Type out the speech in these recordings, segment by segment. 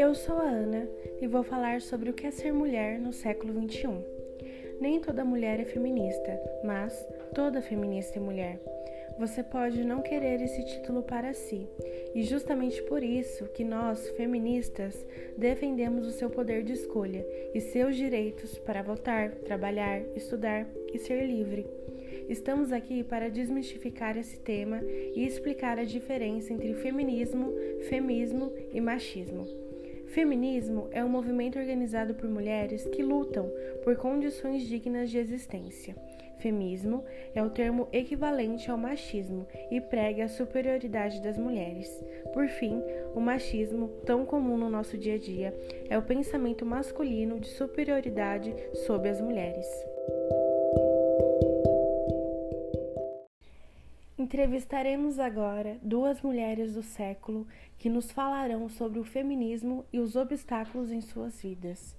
Eu sou a Ana e vou falar sobre o que é ser mulher no século XXI. Nem toda mulher é feminista, mas toda feminista é mulher. Você pode não querer esse título para si, e justamente por isso que nós, feministas, defendemos o seu poder de escolha e seus direitos para votar, trabalhar, estudar e ser livre. Estamos aqui para desmistificar esse tema e explicar a diferença entre feminismo, femismo e machismo. Feminismo é um movimento organizado por mulheres que lutam por condições dignas de existência. Femismo é o termo equivalente ao machismo e prega a superioridade das mulheres. Por fim, o machismo, tão comum no nosso dia a dia, é o pensamento masculino de superioridade sobre as mulheres. Entrevistaremos agora duas mulheres do século que nos falarão sobre o feminismo e os obstáculos em suas vidas.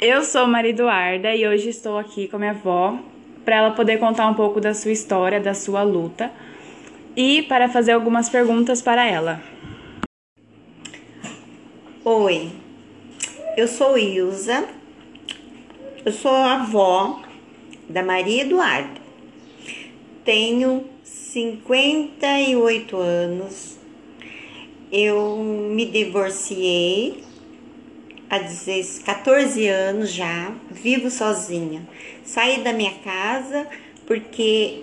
Eu sou Maria Eduarda e hoje estou aqui com minha avó para ela poder contar um pouco da sua história, da sua luta e para fazer algumas perguntas para ela. Oi, eu sou Ilza, eu sou avó da Maria Eduarda. Tenho 58 anos, eu me divorciei há 14 anos já, vivo sozinha. Saí da minha casa porque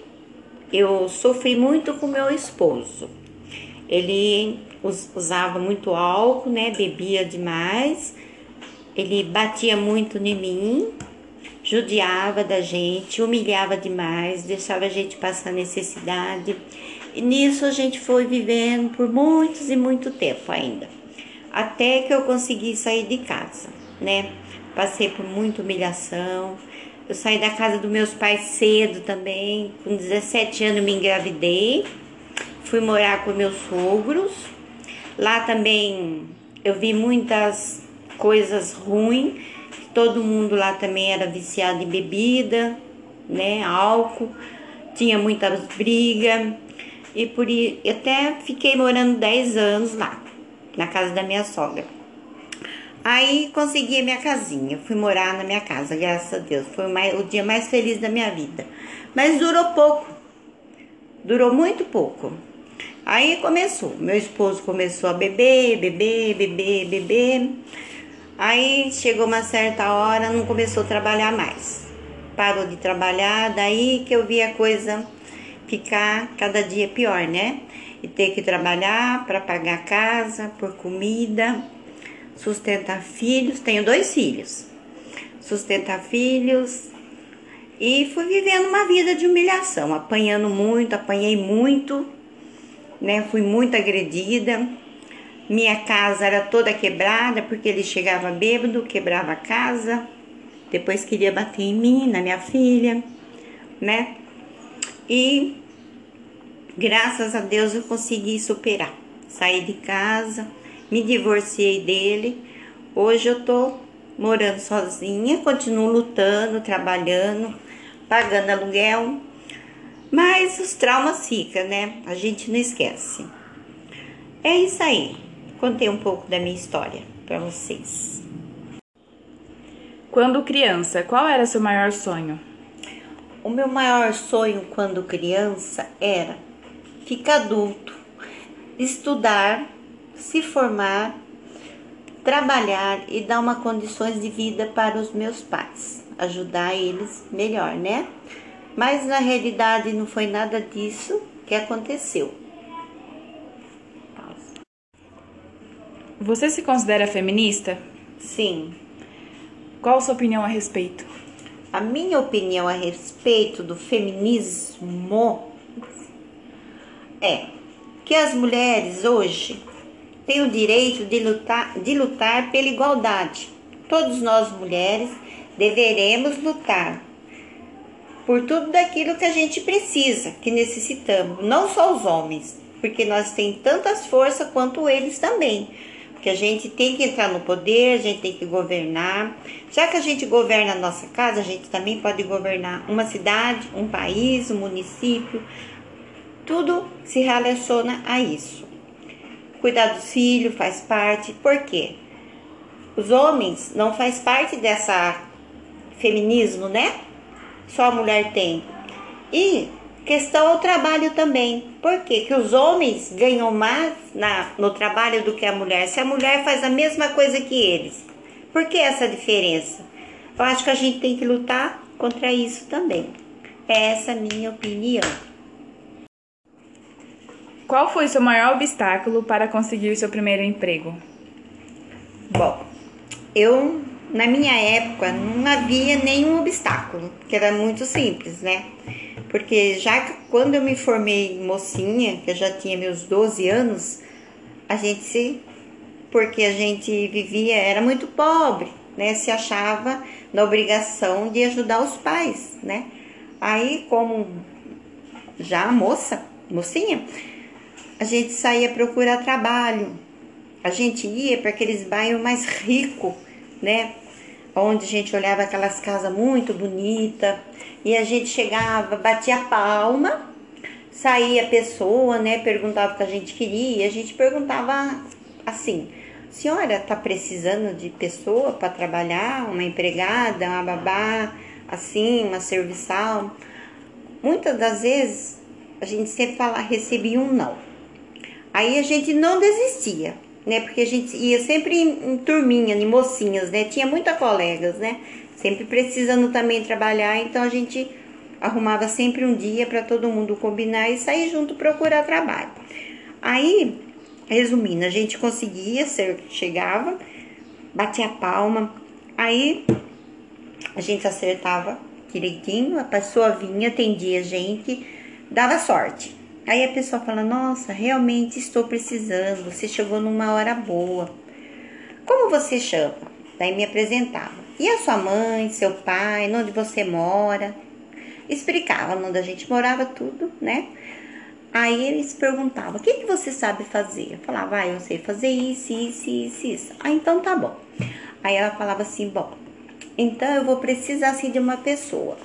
eu sofri muito com meu esposo. Ele usava muito álcool, né? Bebia demais. Ele batia muito em mim, judiava da gente, humilhava demais, deixava a gente passar necessidade. E nisso a gente foi vivendo por muitos e muito tempo ainda até que eu consegui sair de casa, né? Passei por muita humilhação. Eu saí da casa dos meus pais cedo também. Com 17 anos me engravidei. Fui morar com meus sogros. Lá também eu vi muitas coisas ruins. Todo mundo lá também era viciado em bebida, né? Álcool. Tinha muitas brigas. E por até fiquei morando 10 anos lá na casa da minha sogra. Aí consegui a minha casinha, fui morar na minha casa, graças a Deus. Foi o, dia mais feliz da minha vida. Mas durou pouco, durou muito pouco. Aí começou, meu esposo começou a beber, beber, beber, beber. Aí chegou uma certa hora, não começou a trabalhar mais. Parou de trabalhar, daí que eu vi a coisa ficar cada dia pior, né? e ter que trabalhar para pagar casa, por comida, sustentar filhos. Tenho dois filhos, sustentar filhos e fui vivendo uma vida de humilhação, apanhando muito, apanhei muito, né? Fui muito agredida. Minha casa era toda quebrada porque ele chegava bêbado, quebrava a casa, depois queria bater em mim, na minha filha, né? E Graças a Deus eu consegui superar. Saí de casa, me divorciei dele. Hoje eu tô morando sozinha, continuo lutando, trabalhando, pagando aluguel. Mas os traumas ficam, né? A gente não esquece. É isso aí. Contei um pouco da minha história para vocês. Quando criança, qual era seu maior sonho? O meu maior sonho quando criança era fica adulto, estudar, se formar, trabalhar e dar uma condições de vida para os meus pais, ajudar eles melhor, né? Mas na realidade não foi nada disso que aconteceu. Você se considera feminista? Sim. Qual a sua opinião a respeito? A minha opinião a respeito do feminismo é que as mulheres hoje têm o direito de lutar, de lutar pela igualdade. Todos nós mulheres deveremos lutar por tudo daquilo que a gente precisa, que necessitamos, não só os homens, porque nós temos tantas forças quanto eles também. Porque a gente tem que entrar no poder, a gente tem que governar. Já que a gente governa a nossa casa, a gente também pode governar uma cidade, um país, um município, tudo se relaciona a isso. cuidar dos filhos faz parte. Por quê? Os homens não faz parte dessa feminismo, né? Só a mulher tem. E questão ao trabalho também. Por quê? Que os homens ganham mais na, no trabalho do que a mulher. Se a mulher faz a mesma coisa que eles. Por que essa diferença? Eu acho que a gente tem que lutar contra isso também. É essa a minha opinião. Qual foi seu maior obstáculo para conseguir o seu primeiro emprego? Bom, eu na minha época não havia nenhum obstáculo, que era muito simples, né? Porque já quando eu me formei mocinha, que eu já tinha meus 12 anos, a gente se porque a gente vivia, era muito pobre, né? Se achava na obrigação de ajudar os pais, né? Aí, como já moça, mocinha, a gente saía procurar trabalho. A gente ia para aqueles bairros mais ricos, né? Onde a gente olhava aquelas casas muito bonitas e a gente chegava, batia palma, saía a pessoa, né? Perguntava o que a gente queria. A gente perguntava assim: senhora tá precisando de pessoa para trabalhar? Uma empregada, uma babá, assim, uma serviçal? Muitas das vezes a gente sempre fala, recebia um não. Aí a gente não desistia, né? Porque a gente ia sempre em, turminha, em mocinhas, né? Tinha muitas colegas, né? Sempre precisando também trabalhar, então a gente arrumava sempre um dia para todo mundo combinar e sair junto procurar trabalho. Aí, resumindo, a gente conseguia, chegava, batia a palma, aí a gente acertava direitinho, a pessoa vinha, atendia a gente, dava sorte. Aí a pessoa fala: Nossa, realmente estou precisando, você chegou numa hora boa. Como você chama? Daí me apresentava. E a sua mãe, seu pai, onde você mora? Explicava onde a gente morava, tudo, né? Aí eles perguntavam: O que, que você sabe fazer? Eu falava: Ah, eu sei fazer isso, isso, isso, isso. Ah, então tá bom. Aí ela falava assim: Bom, então eu vou precisar assim de uma pessoa.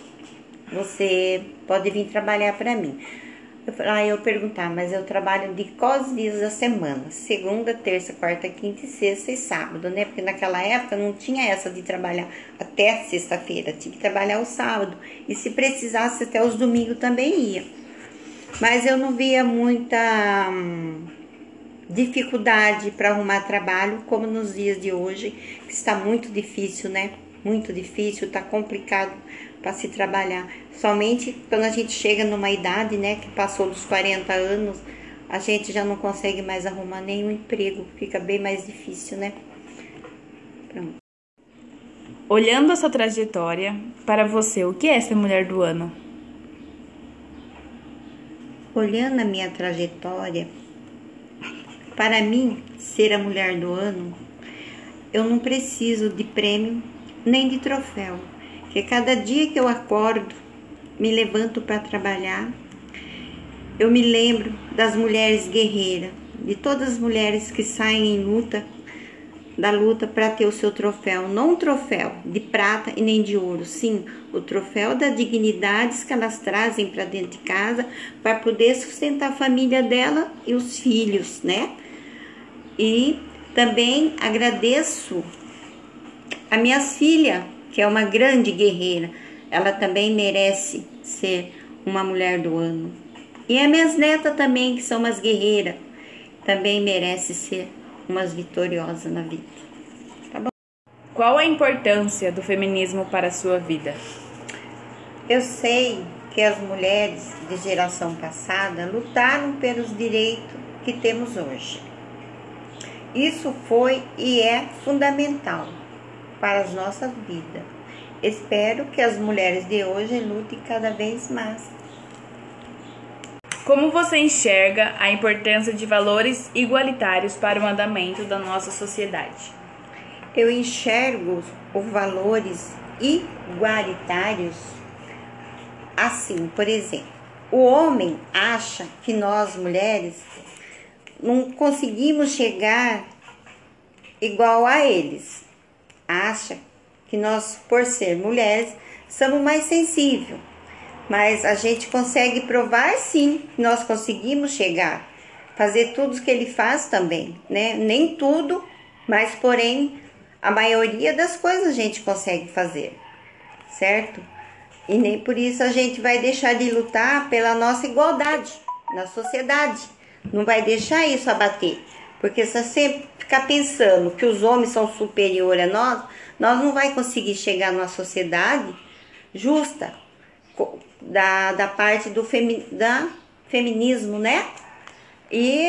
Você pode vir trabalhar para mim. Aí eu perguntar, mas eu trabalho de quais dias da semana? Segunda, terça, quarta, quinta sexta e sábado, né? Porque naquela época não tinha essa de trabalhar até sexta-feira, tinha que trabalhar o sábado. E se precisasse até os domingos também ia. Mas eu não via muita hum, dificuldade para arrumar trabalho, como nos dias de hoje, que está muito difícil, né? Muito difícil, está complicado para se trabalhar. Somente quando a gente chega numa idade, né, que passou dos 40 anos, a gente já não consegue mais arrumar nenhum emprego, fica bem mais difícil, né? Pronto. Olhando a sua trajetória, para você, o que é ser mulher do ano? Olhando a minha trajetória, para mim, ser a mulher do ano, eu não preciso de prêmio nem de troféu que cada dia que eu acordo, me levanto para trabalhar, eu me lembro das mulheres guerreiras, de todas as mulheres que saem em luta, da luta para ter o seu troféu, não um troféu de prata e nem de ouro, sim, o troféu das dignidades que elas trazem para dentro de casa para poder sustentar a família dela e os filhos, né? E também agradeço a minhas filhas que é uma grande guerreira, ela também merece ser uma mulher do ano. E as minhas netas também, que são umas guerreiras, também merece ser umas vitoriosas na vida. Tá bom? Qual a importância do feminismo para a sua vida? Eu sei que as mulheres de geração passada lutaram pelos direitos que temos hoje. Isso foi e é fundamental para as nossas vidas. Espero que as mulheres de hoje lutem cada vez mais. Como você enxerga a importância de valores igualitários para o andamento da nossa sociedade? Eu enxergo os valores igualitários assim, por exemplo, o homem acha que nós mulheres não conseguimos chegar igual a eles acha que nós, por ser mulheres, somos mais sensíveis. Mas a gente consegue provar sim que nós conseguimos chegar. fazer tudo o que ele faz também, né? Nem tudo, mas porém a maioria das coisas a gente consegue fazer, certo? E nem por isso a gente vai deixar de lutar pela nossa igualdade na sociedade. Não vai deixar isso abater. Porque se você ficar pensando que os homens são superiores a nós, nós não vai conseguir chegar numa sociedade justa da, da parte do femi, da feminismo, né? E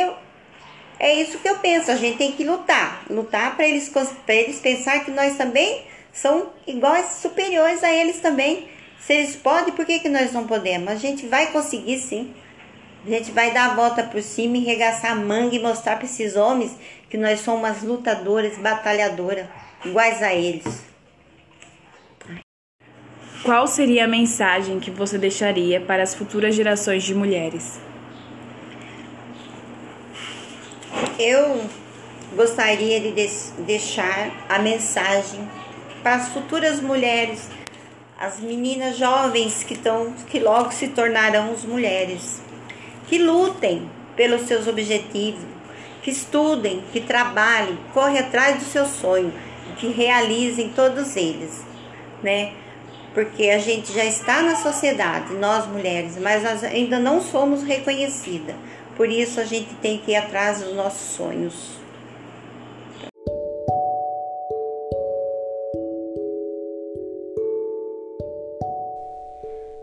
é isso que eu penso, a gente tem que lutar, lutar para eles, eles pensar que nós também são iguais, superiores a eles também. Se eles podem, por que, que nós não podemos? A gente vai conseguir sim. A gente vai dar a volta por cima e regaçar a manga e mostrar para esses homens que nós somos lutadoras, batalhadoras, iguais a eles. Qual seria a mensagem que você deixaria para as futuras gerações de mulheres? Eu gostaria de deixar a mensagem para as futuras mulheres, as meninas jovens que, estão, que logo se tornarão as mulheres, que lutem pelos seus objetivos, que estudem, que trabalhem, correm atrás do seu sonho, que realizem todos eles, né? Porque a gente já está na sociedade, nós mulheres, mas nós ainda não somos reconhecidas. Por isso a gente tem que ir atrás dos nossos sonhos.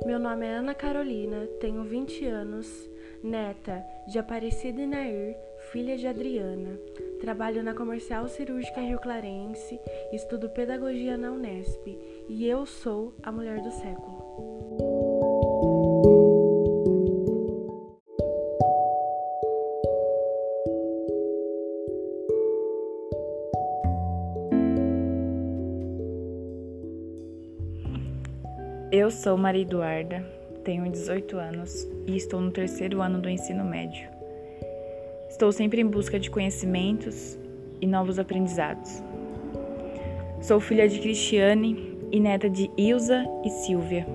Meu nome é Ana Carolina, tenho 20 anos, neta de Aparecida Inair, filha de Adriana. Trabalho na Comercial Cirúrgica Rio Clarense, estudo pedagogia na Unesp e eu sou a mulher do século. Eu sou Maria Eduarda, tenho 18 anos e estou no terceiro ano do ensino médio. Estou sempre em busca de conhecimentos e novos aprendizados. Sou filha de Cristiane e neta de Ilza e Silvia,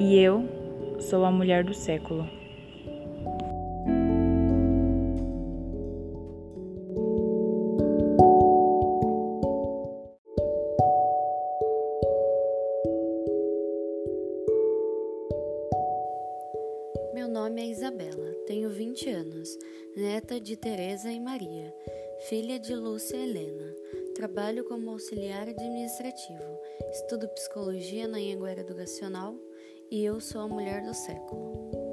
e eu sou a mulher do século. Meu nome é Isabela, tenho 20 anos, neta de Teresa e Maria, filha de Lúcia Helena. Trabalho como auxiliar administrativo, estudo psicologia na Anhanguera Educacional e eu sou a mulher do século.